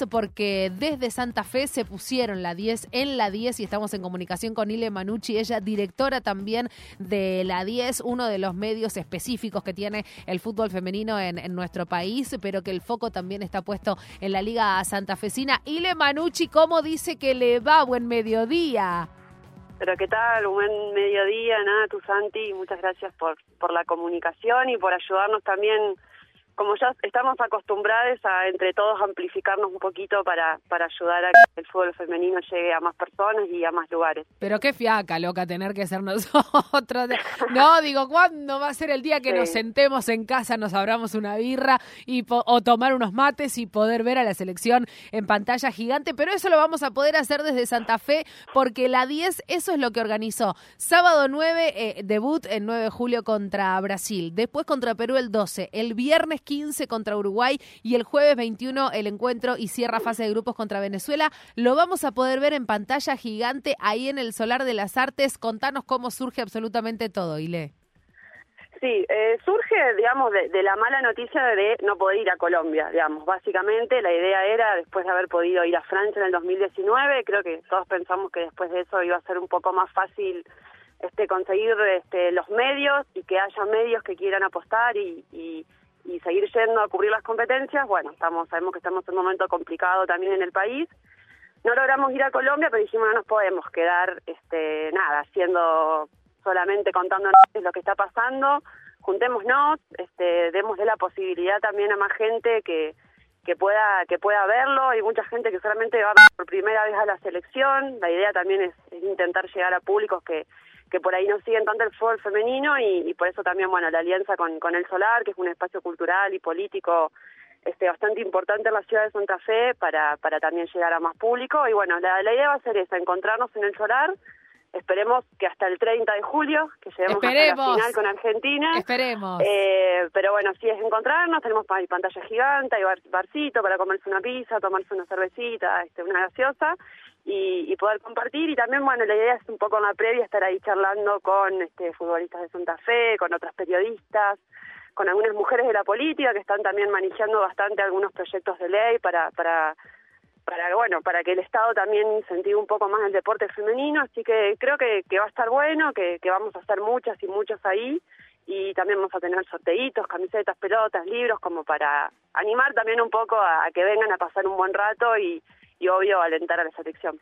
10 porque desde Santa Fe se pusieron la 10 en la 10 y estamos en comunicación con Ile Manucci, ella directora también de la 10, uno de los medios específicos que tiene el fútbol femenino en, en nuestro país, pero que el foco también está puesto en la Liga Santafesina. Ile Manucci, ¿cómo dice que le va? Buen mediodía. Pero qué tal, buen mediodía, nada, tu Santi, muchas gracias por, por la comunicación y por ayudarnos también como ya estamos acostumbrados a entre todos amplificarnos un poquito para, para ayudar a que el fútbol femenino llegue a más personas y a más lugares. Pero qué fiaca, loca, tener que ser nosotros. No, digo, ¿cuándo va a ser el día que nos sentemos en casa, nos abramos una birra y o tomar unos mates y poder ver a la selección en pantalla gigante? Pero eso lo vamos a poder hacer desde Santa Fe porque la 10, eso es lo que organizó. Sábado 9, eh, debut el 9 de julio contra Brasil, después contra Perú el 12, el viernes 15 contra Uruguay y el jueves 21 el encuentro y cierra fase de grupos contra Venezuela. Lo vamos a poder ver en pantalla gigante ahí en el Solar de las Artes. Contanos cómo surge absolutamente todo, Ile. Sí, eh, surge, digamos, de, la mala noticia de no poder ir a Colombia, digamos. Básicamente la idea era, después de haber podido ir a Francia en el 2019, creo que todos pensamos que después de eso iba a ser un poco más fácil este conseguir este, los medios y que haya medios que quieran apostar y, y y seguir yendo a cubrir las competencias, bueno, estamos sabemos que estamos en un momento complicado también en el país. No logramos ir a Colombia, pero dijimos no nos podemos quedar este nada, haciendo solamente contándonos lo que está pasando, juntémonos, este démosle la posibilidad también a más gente que que pueda que pueda verlo, hay mucha gente que solamente va por primera vez a la selección, la idea también es intentar llegar a públicos que que por ahí no siguen tanto el fútbol femenino y, por eso también, bueno, la alianza con, con El Solar, que es un espacio cultural y político este bastante importante en la ciudad de Santa Fe para, para también llegar a más público. Y bueno, la, la idea va a ser esa, encontrarnos en El Solar, esperemos que hasta el 30 de julio, que lleguemos a la final con Argentina. Esperemos. Eh, pero bueno, si es encontrarnos, tenemos pantalla gigante, hay bar, barcito para comerse una pizza, tomarse una cervecita, este, una gaseosa y, poder compartir. Y también bueno la idea es un poco en la previa estar ahí charlando con este futbolistas de Santa Fe con otras periodistas con algunas mujeres de la política que están también manejando bastante algunos proyectos de ley para para para bueno para que el Estado también incentive un poco más el deporte femenino. Así que creo que, que va a estar bueno que, que vamos a hacer muchas y muchos ahí. Y también vamos a tener sorteitos, camisetas, pelotas, libros como para animar también un poco a que vengan a pasar un buen rato y, y obvio alentar a la selección.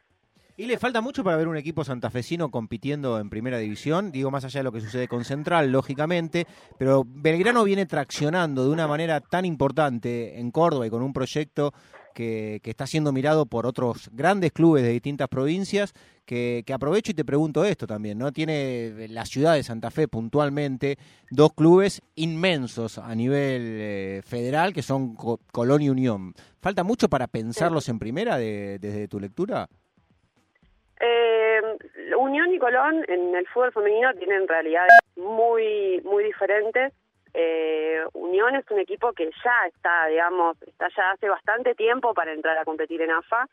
¿Y le falta mucho para ver un equipo santafesino compitiendo en primera división? Digo, más allá de lo que sucede con Central, lógicamente, pero Belgrano viene traccionando de una manera tan importante en Córdoba y con un proyecto que, está siendo mirado por otros grandes clubes de distintas provincias, que, aprovecho y te pregunto esto también, ¿no? Tiene la ciudad de Santa Fe puntualmente dos clubes inmensos a nivel eh, federal, que son Colón y Unión. ¿Falta mucho para pensarlos en primera desde tu lectura? Eh, Unión y Colón en el fútbol femenino tienen realidades muy muy diferentes. Eh, Unión es un equipo que ya está, digamos, está ya hace bastante tiempo para entrar a competir en AFA,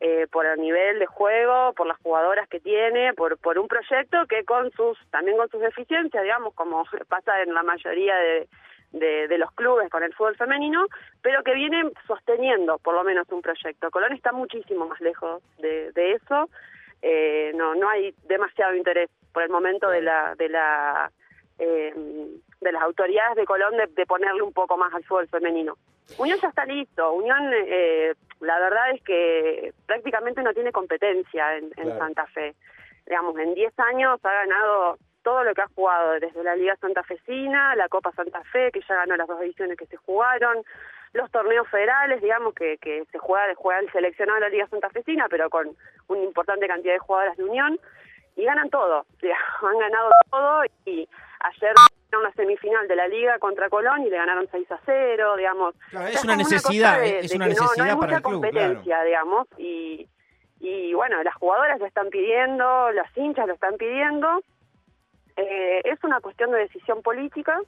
eh, por el nivel de juego, por las jugadoras que tiene, por, por un proyecto que con sus, también con sus deficiencias, digamos, como pasa en la mayoría de, de, los clubes con el fútbol femenino, pero que vienen sosteniendo por lo menos un proyecto. Colón está muchísimo más lejos de, de eso eh, no no hay demasiado interés por el momento de la de la eh, de las autoridades de Colón de, ponerle un poco más al fútbol femenino. Unión ya está listo. Unión, eh, la verdad es que prácticamente no tiene competencia en, Santa Fe. Digamos, en 10 años ha ganado todo lo que ha jugado, desde la Liga Santa Fecina, la Copa Santa Fe, que ya ganó las dos ediciones que se jugaron, los torneos federales, digamos, que, que se juega, juega el seleccionado de la Liga Santa Fecina, pero con una importante cantidad de jugadoras de Unión, y ganan todo, han ganado todo, y ayer una semifinal de la Liga contra Colón y le ganaron 6 a 0, digamos. es, una necesidad, es una necesidad, no, para el club, competencia, digamos, y, y bueno, las jugadoras lo están pidiendo, las hinchas lo están pidiendo, eh, es una cuestión de decisión política,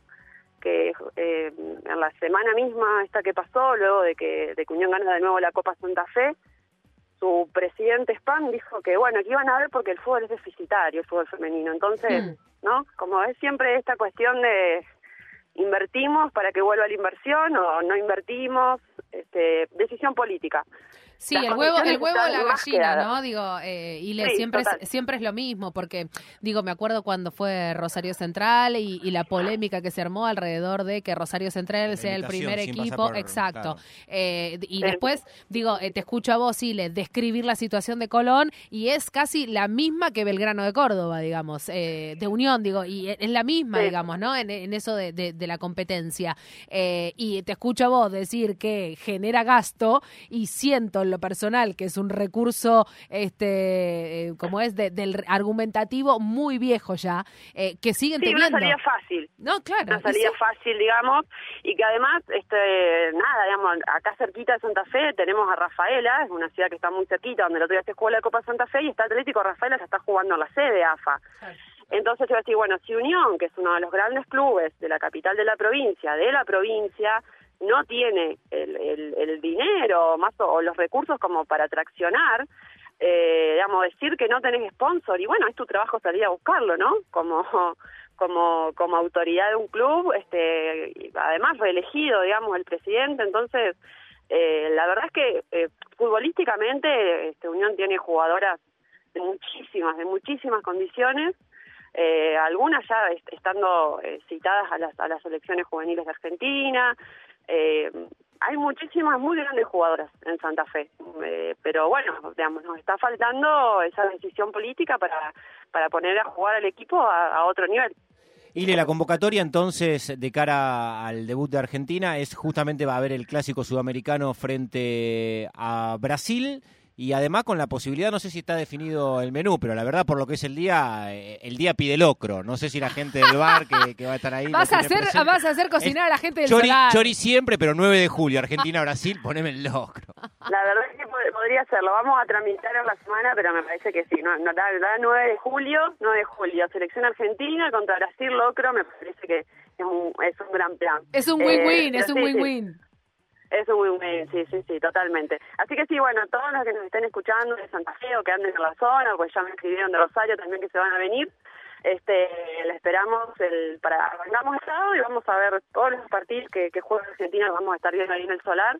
que eh, en la semana misma esta que pasó, luego de que, de que Unión gana de nuevo la Copa Santa Fe, su presidente Spam dijo que bueno, que iban a ver porque el fútbol es deficitario, el fútbol femenino. Entonces, mm. ¿No? Como es siempre esta cuestión de invertimos para que vuelva la inversión o no invertimos, este, decisión política. Sí, Las el huevo, el huevo o la gallina. ¿no? Digo, eh, y le, Sí, siempre, total. es, siempre es lo mismo, porque, digo, me acuerdo cuando fue Rosario Central y, y la polémica que se armó alrededor de que Rosario Central sea el primer equipo, por- exacto. claro. Eh, y Sí. después, digo, eh, te escucho a vos, Ile, describir la situación de Colón y es casi la misma que Belgrano de Córdoba, digamos, eh, de Unión, digo, y es la misma, Sí. digamos, ¿no? En, en eso de, de- de la competencia. Eh, y te escucho a vos decir que genera gasto y siento lo personal que es un recurso, este, eh, como es, de- del argumentativo muy viejo ya, eh, que siguen Sí, una teniendo. salida fácil. No, claro. una salida sí. fácil, digamos, y que además, este, nada, digamos, acá cerquita de Santa Fe tenemos a Rafaela, es una ciudad que está muy cerquita, donde el otro día se jugó la Copa Santa Fe y está Atlético Rafaela, se está jugando en la sede AFA. Entonces yo voy a decir, bueno, si Unión, que es uno de los grandes clubes de la capital de la provincia, de la provincia, no tiene el, el, dinero más o, los recursos como para traccionar, eh, digamos, decir que no tenés sponsor, y bueno, es tu trabajo salir a buscarlo, ¿no? Como como como autoridad de un club, este, además reelegido, digamos, el presidente, entonces eh, la verdad es que eh, futbolísticamente este, Unión tiene jugadoras de muchísimas, de muchísimas condiciones, eh, algunas ya est- estando eh, citadas a las, a las selecciones juveniles de Argentina. Eh, hay muchísimas muy grandes jugadoras en Santa Fe, eh, pero bueno, digamos, nos está faltando esa decisión política para, para poner a jugar al equipo a, a otro nivel. Y la convocatoria entonces de cara al debut de Argentina es justamente va a haber el clásico sudamericano frente a Brasil y además con la posibilidad, no sé si está definido el menú, pero la verdad por lo que es el día, eh, el día pide locro. No sé si la gente del bar que, que va a estar ahí. Vas a, hacer, presente. vas a hacer cocinar a la gente del Chori, solar. chori siempre, pero 9 de julio, Argentina-Brasil, poneme el locro. La verdad es que pod- podría ser, lo vamos a tramitar en la semana, pero me parece que sí. No, no, la, la 9 de julio, 9 de julio, selección argentina contra Brasil, Locro, me parece que es un, es un gran plan. Es un Eh, win-win, pero es un sí, sí. win-win. Es un win-win, sí, sí, sí, totalmente. Así que sí, bueno, todos los que nos estén escuchando de Santa Fe o que anden en la zona, pues ya me escribieron de Rosario también que se van a venir, este, le esperamos el, para, arrancamos el sábado y vamos a ver todos los partidos que, que juega Argentina, vamos a estar viendo ahí en el solar,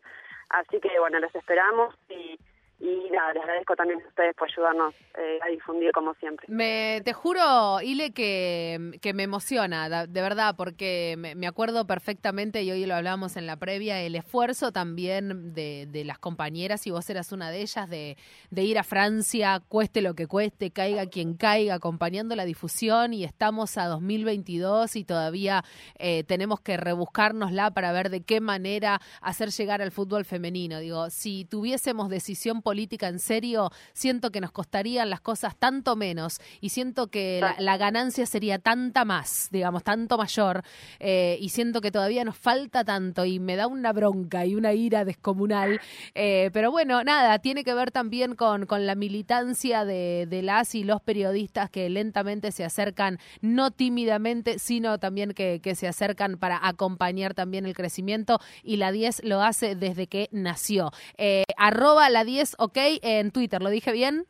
así que bueno, les esperamos y, y nada, les agradezco también a ustedes por ayudarnos eh, a difundir como siempre. Me, te juro, Ile, que, que me emociona, de verdad, porque me, me acuerdo perfectamente, y hoy lo hablábamos en la previa, el esfuerzo también de, de las compañeras, y vos eras una de ellas, de, de ir a Francia, cueste lo que cueste, caiga quien caiga, acompañando la difusión, y estamos a 2022 y todavía eh, tenemos que rebuscárnosla para ver de qué manera hacer llegar al fútbol femenino. Digo, si tuviésemos decisión política en serio, siento que nos costarían las cosas tanto menos y siento que la, la ganancia sería tanta más, digamos, tanto mayor eh, y siento que todavía nos falta tanto y me da una bronca y una ira descomunal. Eh, pero bueno, nada, tiene que ver también con, con la militancia de, de las y los periodistas que lentamente se acercan, no tímidamente, sino también que, que se acercan para acompañar también el crecimiento y la 10 lo hace desde que nació. Eh, arroba la 10, ok, en Twitter, ¿lo dije bien?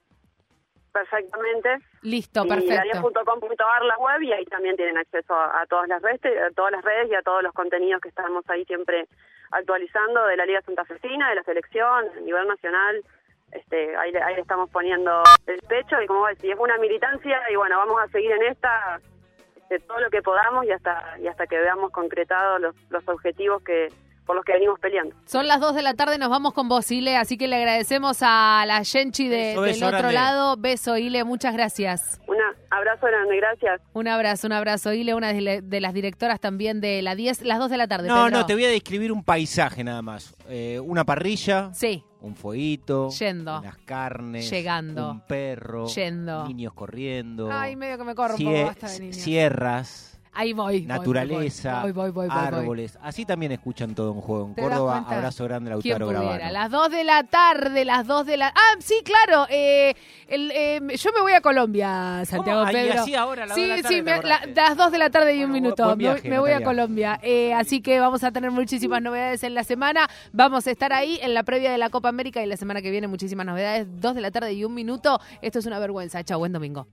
Perfectamente. Listo, y perfecto. la10.com.ar la web y ahí también tienen acceso a, a todas las redes, a todas las redes y a todos los contenidos que estamos ahí siempre actualizando de la Liga Santafesina, de la selección, a nivel nacional. Este, ahí, le- ahí le estamos poniendo el pecho y como vos decís, es una militancia y bueno, vamos a seguir en esta de todo lo que podamos y hasta y hasta que veamos concretados los, los objetivos que por los que venimos peleando. Son las 2 de la tarde, nos vamos con vos, Ile, así que le agradecemos a la Genchi de- Beso, del beso otro grande. lado. Beso, Ile, muchas gracias. Un abrazo grande, gracias. Un abrazo, un abrazo, Ile, una de, la- de las directoras también de la 10, las 2 de la tarde. No, Pedro. no, te voy a describir un paisaje nada más. Eh, una parrilla, Sí, un fueguito, Yendo. unas carnes, Llegando. un perro, Yendo. niños corriendo, ay, medio que me corro un poco, basta de niños. sierras, Ahí voy. naturaleza, Voy, voy, voy, árboles. Así también escuchan todo un juego en ¿Te das Córdoba. Abrazo grande, ¿Quién Lautaro? Gravano. Las 2 de la tarde, las 2 de la... Ah, sí, claro. eh, el, eh, yo me voy a Colombia, Santiago ¿Cómo? Pedro. así ahora, las sí, de la tarde sí, me- la- las 2 de la tarde y un minuto. buen Me- viaje, me, voy a. Colombia. Eh, así que vamos a tener muchísimas novedades en la semana. Vamos a estar ahí en la previa de la Copa América y la semana que viene muchísimas novedades. 2 de la tarde y un minuto. Esto es una vergüenza. Chao, buen domingo.